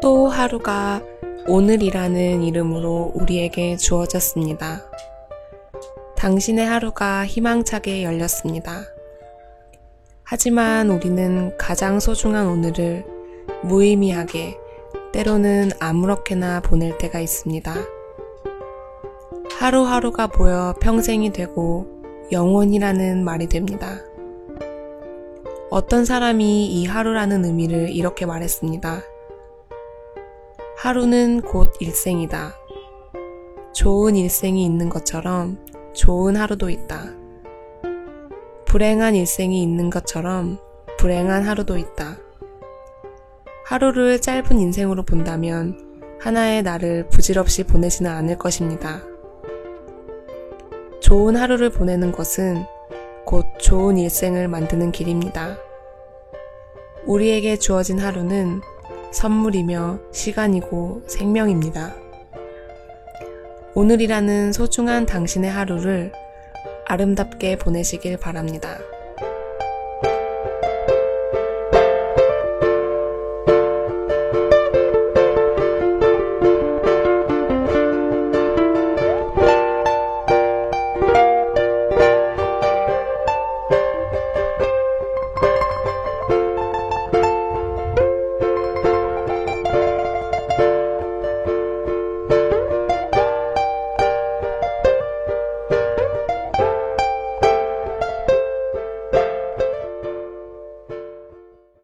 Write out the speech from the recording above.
또 하루가 오늘이라는 이름으로 우리에게 주어졌습니다. 당신의 하루가 희망차게 열렸습니다. 하지만 우리는 가장 소중한 오늘을 무의미하게 때로는 아무렇게나 보낼 때가 있습니다. 하루하루가 모여 평생이 되고 영원이라는 말이 됩니다. 어떤 사람이 이 하루라는 의미를 이렇게 말했습니다. 하루는 곧 일생이다. 좋은 일생이 있는 것처럼 좋은 하루도 있다. 불행한 일생이 있는 것처럼 불행한 하루도 있다. 하루를 짧은 인생으로 본다면 하나의 날을 부질없이 보내지는 않을 것입니다. 좋은 하루를 보내는 것은 곧 좋은 일생을 만드는 길입니다. 우리에게 주어진 하루는 선물이며 시간이고 생명입니다. 오늘이라는 소중한 당신의 하루를 아름답게 보내시길 바랍니다.